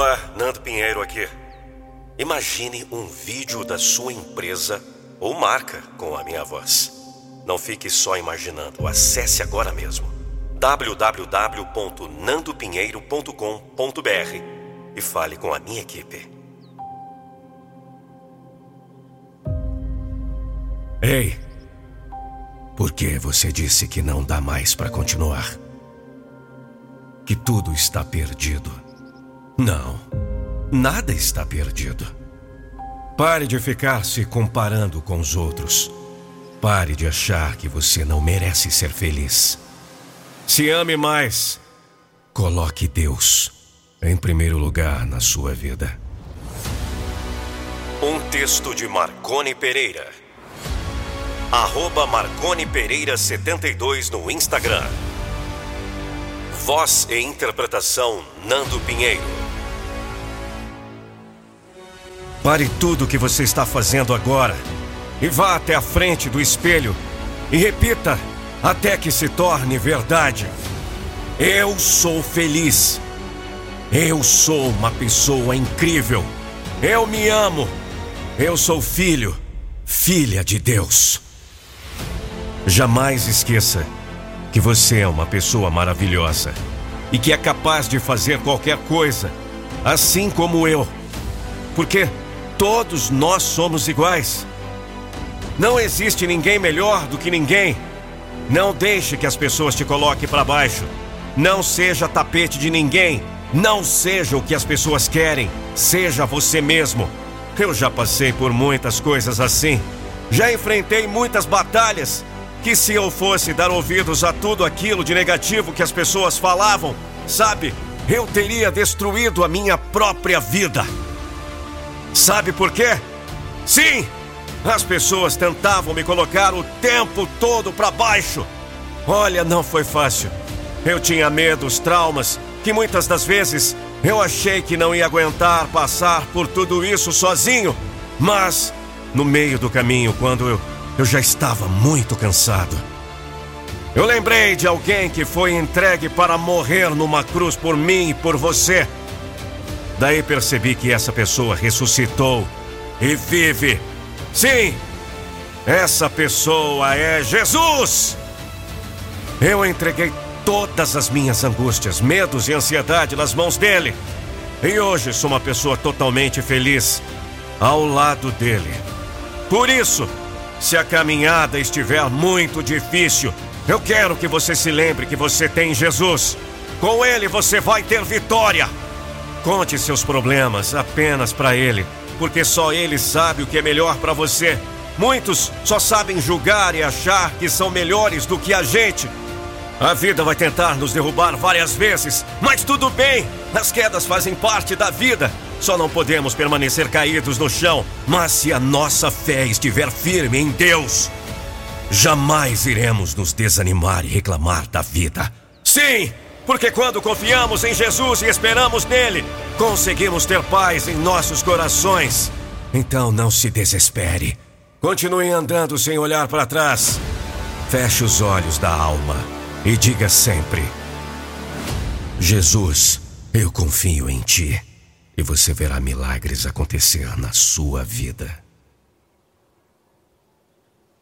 Olá, Nando Pinheiro aqui. Imagine um vídeo da sua empresa ou marca com a minha voz. Não fique só imaginando, acesse agora mesmo www.nandopinheiro.com.br e fale com a minha equipe. Ei, por que você disse que não dá mais para continuar? Que tudo está perdido? Não, nada está perdido. Pare de ficar se comparando com os outros. Pare de achar que você não merece ser feliz. Se ame mais. Coloque Deus em primeiro lugar na sua vida. Um texto de Marcone Pereira. Arroba Marcone Pereira 72 no Instagram. Voz e interpretação Nando Pinheiro. Pare tudo o que você está fazendo agora e vá até a frente do espelho e repita até que se torne verdade. Eu sou feliz. Eu sou uma pessoa incrível. Eu me amo. Eu sou filho, filha de Deus. Jamais esqueça que você é uma pessoa maravilhosa e que é capaz de fazer qualquer coisa, assim como eu. Porque todos nós somos iguais. Não existe ninguém melhor do que ninguém. Não deixe que as pessoas te coloquem para baixo. Não seja tapete de ninguém. Não seja o que as pessoas querem. Seja você mesmo. Eu já passei por muitas coisas assim. Já enfrentei muitas batalhas que se eu fosse dar ouvidos a tudo aquilo de negativo que as pessoas falavam, sabe, eu teria destruído a minha própria vida. Sabe por quê? Sim, as pessoas tentavam me colocar o tempo todo para baixo. Olha, não foi fácil. Eu tinha medos, traumas, que muitas das vezes eu achei que não ia aguentar passar por tudo isso sozinho. Mas, no meio do caminho, quando eu eu já estava muito cansado. Eu lembrei de alguém que foi entregue para morrer numa cruz por mim e por você. Daí percebi que essa pessoa ressuscitou e vive. Sim, essa pessoa é Jesus! Eu entreguei todas as minhas angústias, medos e ansiedade nas mãos dele. E hoje sou uma pessoa totalmente feliz ao lado dele. Por isso, se a caminhada estiver muito difícil, eu quero que você se lembre que você tem Jesus. Com Ele você vai ter vitória. Conte seus problemas apenas para Ele, porque só Ele sabe o que é melhor para você. Muitos só sabem julgar e achar que são melhores do que a gente. A vida vai tentar nos derrubar várias vezes, mas tudo bem, as quedas fazem parte da vida. Só não podemos permanecer caídos no chão, mas se a nossa fé estiver firme em Deus, jamais iremos nos desanimar e reclamar da vida. Sim, porque quando confiamos em Jesus e esperamos nele, conseguimos ter paz em nossos corações. Então não se desespere. Continue andando sem olhar para trás. Feche os olhos da alma e diga sempre: Jesus, eu confio em ti e você verá milagres acontecer na sua vida.